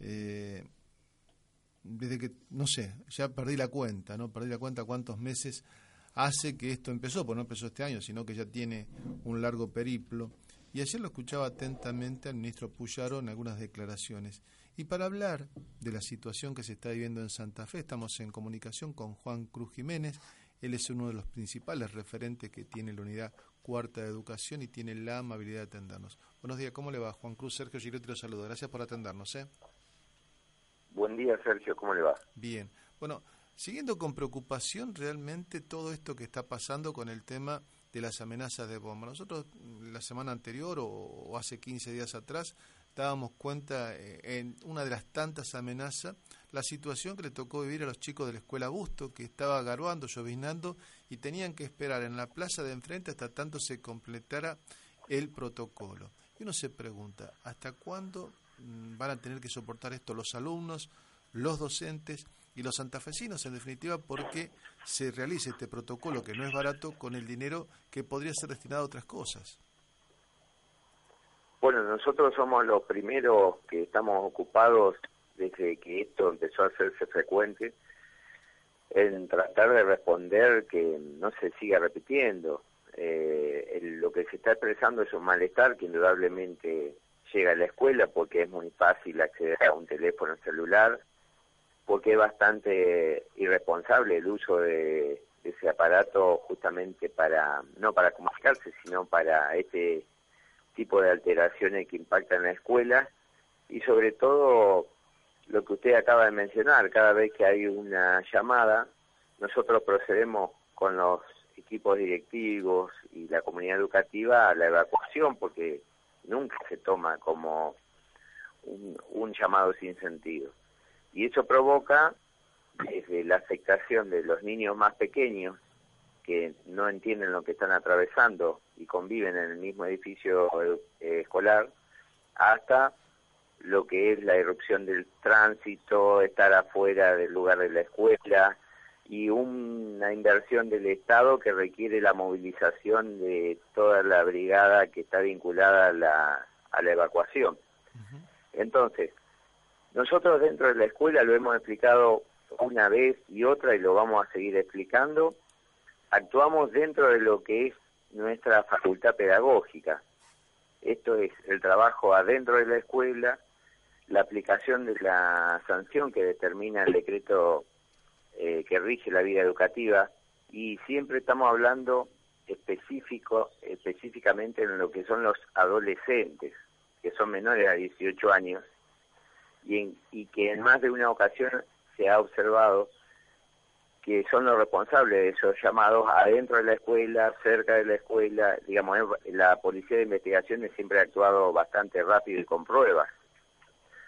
Eh, desde que, no sé, ya perdí la cuenta, ¿no? Perdí la cuenta cuántos meses hace que esto empezó, pues no empezó este año, sino que ya tiene un largo periplo. Y ayer lo escuchaba atentamente al ministro Puyaro en algunas declaraciones. Y para hablar de la situación que se está viviendo en Santa Fe, estamos en comunicación con Juan Cruz Jiménez, él es uno de los principales referentes que tiene la unidad cuarta de educación y tiene la amabilidad de atendernos. Buenos días, ¿cómo le va? Juan Cruz, Sergio Girotti lo saludo. Gracias por atendernos. ¿eh? Buen día, Sergio, ¿cómo le va? Bien. Bueno, siguiendo con preocupación realmente todo esto que está pasando con el tema de las amenazas de bomba. Nosotros la semana anterior o, hace 15 días atrás dábamos cuenta eh, en una de las tantas amenazas la situación que le tocó vivir a los chicos de la escuela Busto, que estaba garbando, lloviznando, y tenían que esperar en la plaza de enfrente hasta tanto se completara el protocolo. Y uno se pregunta, ¿hasta cuándo mm, van a tener que soportar esto los alumnos, los docentes y los santafesinos, en definitiva, porque se realice este protocolo que no es barato con el dinero que podría ser destinado a otras cosas? Bueno, nosotros somos los primeros que estamos ocupados desde que esto empezó a hacerse frecuente, en tratar de responder que no se siga repitiendo. Eh, lo que se está expresando es un malestar que indudablemente llega a la escuela porque es muy fácil acceder a un teléfono celular, porque es bastante irresponsable el uso de, ese aparato justamente para, no para comunicarse, sino para este tipo de alteraciones que impactan la escuela y sobre todo lo que usted acaba de mencionar, cada vez que hay una llamada, nosotros procedemos con los equipos directivos y la comunidad educativa a la evacuación porque nunca se toma como un, llamado sin sentido. Y eso provoca desde la afectación de los niños más pequeños que no entienden lo que están atravesando y conviven en el mismo edificio eh, escolar, hasta lo que es la irrupción del tránsito, estar afuera del lugar de la escuela y una inversión del Estado que requiere la movilización de toda la brigada que está vinculada a la, a la evacuación. Entonces, nosotros dentro de la escuela lo hemos explicado una vez y otra y lo vamos a seguir explicando, actuamos dentro de lo que es nuestra facultad pedagógica. Esto es el trabajo adentro de la escuela, la aplicación de la sanción que determina el decreto eh, que rige la vida educativa y siempre estamos hablando específico, específicamente en lo que son los adolescentes, que son menores a 18 años, y, y que en más de una ocasión se ha observado que son los responsables de esos llamados adentro de la escuela, cerca de la escuela, digamos, la policía de investigaciones siempre ha actuado bastante rápido y con pruebas.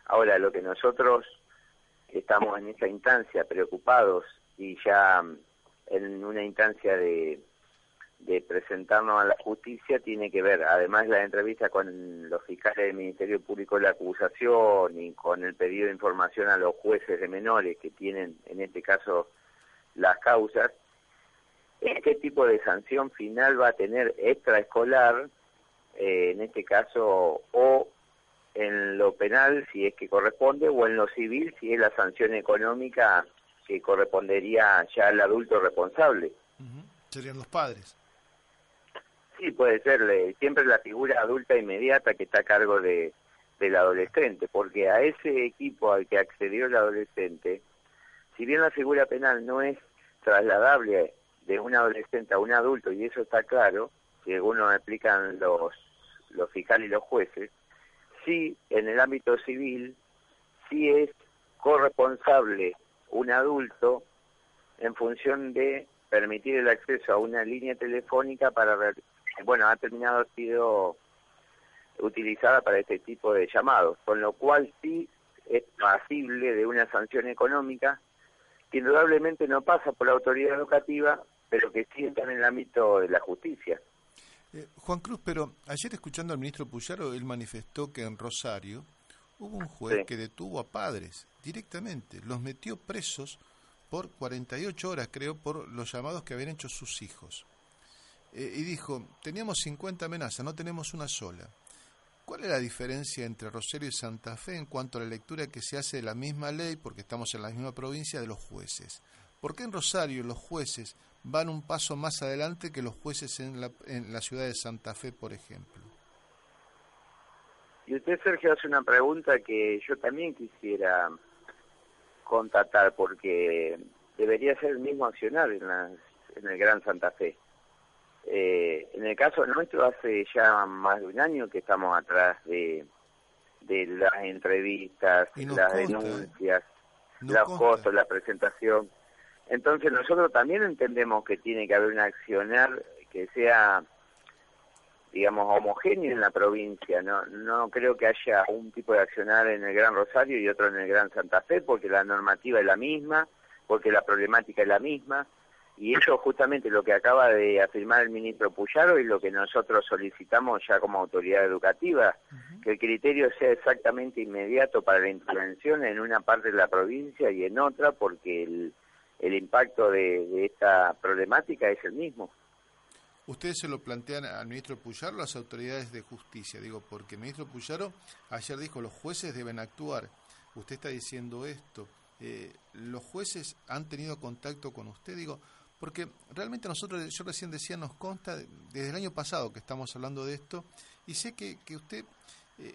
Ahora, lo que nosotros estamos en esa instancia preocupados y ya mm, en una instancia de, de presentarnos a la justicia tiene que ver, además de la entrevista con los fiscales del Ministerio Público de la acusación y con el pedido de información a los jueces de menores que tienen en este caso las causas, ¿qué tipo de sanción final va a tener extraescolar, eh, en este caso, o penal si es que corresponde o en lo civil si es la sanción económica que correspondería ya al adulto responsable. Serían los padres. Sí, puede ser siempre la figura adulta inmediata que está a cargo de, del adolescente, porque a ese equipo al que accedió el adolescente, si bien la figura penal no es trasladable de un adolescente a un adulto, y eso está claro, según nos explican los, los fiscales y los jueces, sí, en el ámbito civil, sí es corresponsable un adulto en función de permitir el acceso a una línea telefónica para bueno, ha terminado sido utilizada para este tipo de llamados, con lo cual sí es pasible de una sanción económica que indudablemente no pasa por la autoridad educativa, pero que sí está en el ámbito de la justicia. Eh, Juan Cruz, pero ayer escuchando al ministro Puyaro, él manifestó que en Rosario hubo un juez que detuvo a padres directamente, los metió presos por 48 horas, creo, por los llamados que habían hecho sus hijos. Eh, y dijo, teníamos 50 amenazas, no tenemos una sola. ¿Cuál es la diferencia entre Rosario y Santa Fe en cuanto a la lectura que se hace de la misma ley, porque estamos en la misma provincia, de los jueces? ¿Por qué en Rosario los jueces van un paso más adelante que los jueces en la, en la ciudad de Santa Fe, por ejemplo? Y usted, Sergio, hace una pregunta que yo también quisiera contratar, porque debería ser el mismo accionar en, en el Gran Santa Fe. Eh, en el caso nuestro, hace ya más de un año que estamos atrás de, de las entrevistas, las ¿eh? denuncias, los costos, la presentación. Entonces nosotros también entendemos que tiene que haber un accionar que sea, digamos, homogéneo en la provincia. No, no creo que haya un tipo de accionar en el Gran Rosario y otro en el Gran Santa Fe, porque la normativa es la misma, porque la problemática es la misma y eso justamente lo que acaba de afirmar el ministro Puyaro y lo que nosotros solicitamos ya como autoridad educativa, que el criterio sea exactamente inmediato para la intervención en una parte de la provincia y en otra, porque el, el impacto de, esta problemática es el mismo. ¿Ustedes se lo plantean al ministro Puyaro o las autoridades de justicia? Digo, porque el ministro Puyaro ayer dijo los jueces deben actuar. Usted está diciendo esto. Eh, ¿Los jueces han tenido contacto con usted? Digo, porque realmente nosotros, yo recién decía, nos consta desde el año pasado que estamos hablando de esto, y sé que, que usted eh,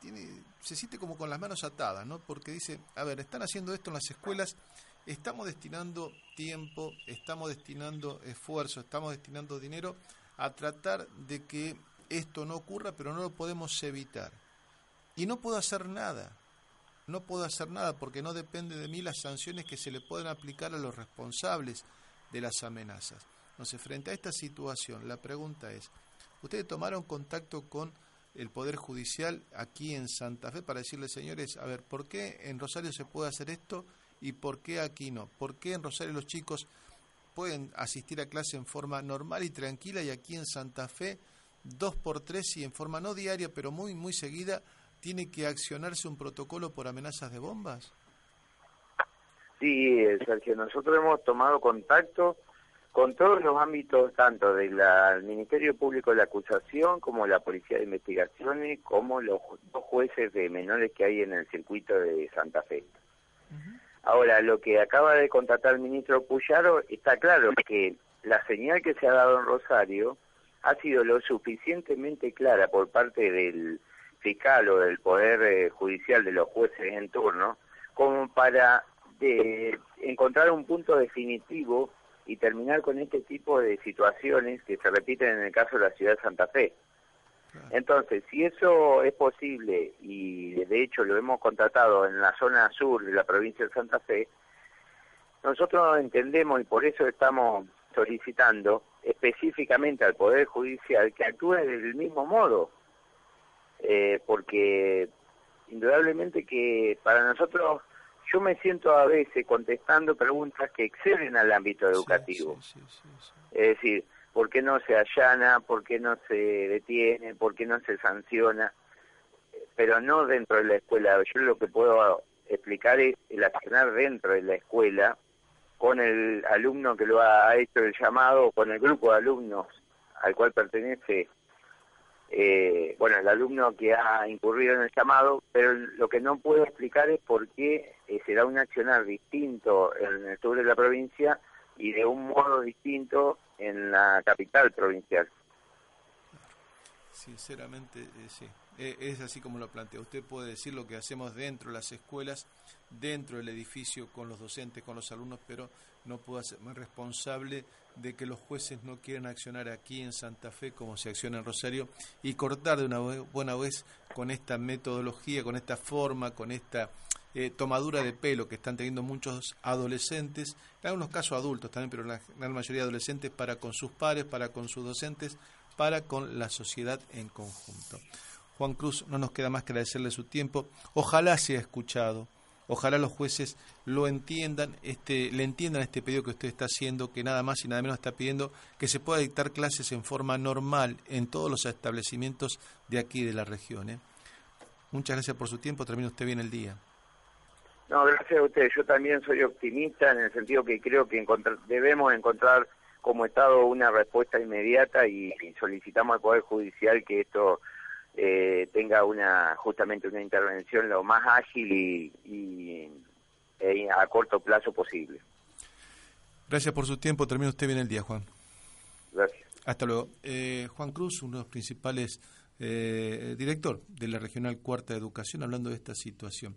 tiene, se siente como con las manos atadas, ¿no? Porque dice, a ver, están haciendo esto en las escuelas, estamos destinando tiempo, estamos destinando esfuerzo, estamos destinando dinero a tratar de que esto no ocurra, pero no lo podemos evitar. Y no puedo hacer nada, no puedo hacer nada porque no depende de mí las sanciones que se le pueden aplicar a los responsables de las amenazas. Entonces, frente a esta situación, la pregunta es, ¿ustedes tomaron contacto con el Poder Judicial aquí en Santa Fe para decirle, señores, a ver, ¿por qué en Rosario se puede hacer esto y por qué aquí no? ¿Por qué en Rosario los chicos pueden asistir a clase en forma normal y tranquila y aquí en Santa Fe, dos por tres y en forma no diaria, pero muy, muy seguida, tiene que accionarse un protocolo por amenazas de bombas? Sí, Sergio, nosotros hemos tomado contacto con todos los ámbitos, tanto del Ministerio Público de la Acusación, como la Policía de Investigaciones, como los dos jueces de menores que hay en el circuito de Santa Fe. Ahora, lo que acaba de contratar el ministro Puyaro, está claro que la señal que se ha dado en Rosario ha sido lo suficientemente clara por parte del fiscal o del Poder eh, Judicial de los jueces en turno, como para de encontrar un punto definitivo y terminar con este tipo de situaciones que se repiten en el caso de la ciudad de Santa Fe. Entonces, si eso es posible y de hecho lo hemos contratado en la zona sur de la provincia de Santa Fe, nosotros entendemos y por eso estamos solicitando específicamente al Poder Judicial que actúe del mismo modo, eh, porque indudablemente que para nosotros yo me siento a veces contestando preguntas que exceden al ámbito educativo. es decir, ¿por qué no se allana? ¿Por qué no se detiene? ¿Por qué no se sanciona? Pero no dentro de la escuela. Yo lo que puedo explicar es el accionar dentro de la escuela con el alumno que lo ha hecho el llamado, con el grupo de alumnos al cual pertenece eh, bueno, el alumno que ha incurrido en el llamado, pero lo que no puedo explicar es por qué eh, se da un accionar distinto en el sur de la provincia y de un modo distinto en la capital provincial. Sinceramente, eh, sí. es así como lo plantea. Usted puede decir lo que hacemos dentro de las escuelas, dentro del edificio, con los docentes, con los alumnos, pero no puedo hacerme responsable de que los jueces no quieren accionar aquí en Santa Fe como se acciona en Rosario y cortar de una buena vez con esta metodología, con esta forma, con esta eh, tomadura de pelo que están teniendo muchos adolescentes, en algunos casos adultos también, pero la gran mayoría adolescentes para con sus pares, para con sus docentes, para con la sociedad en conjunto. Juan Cruz, no nos queda más que agradecerle su tiempo. Ojalá sea escuchado. Ojalá los jueces lo entiendan, este, le entiendan este pedido que usted está haciendo, que nada más y nada menos está pidiendo que se pueda dictar clases en forma normal en todos los establecimientos de aquí de la región. ¿eh? Muchas gracias por su tiempo, termina usted bien el día. No, gracias a usted. Yo también soy optimista en el sentido que creo que debemos encontrar como Estado una respuesta inmediata y, solicitamos al Poder Judicial que esto eh, tenga una justamente una intervención lo más ágil y, e a corto plazo posible. Gracias por su tiempo. Termina usted bien el día, Juan. Gracias. Hasta luego. Eh, Juan Cruz, uno de los principales eh, director de la Regional Cuarta de Educación, hablando de esta situación.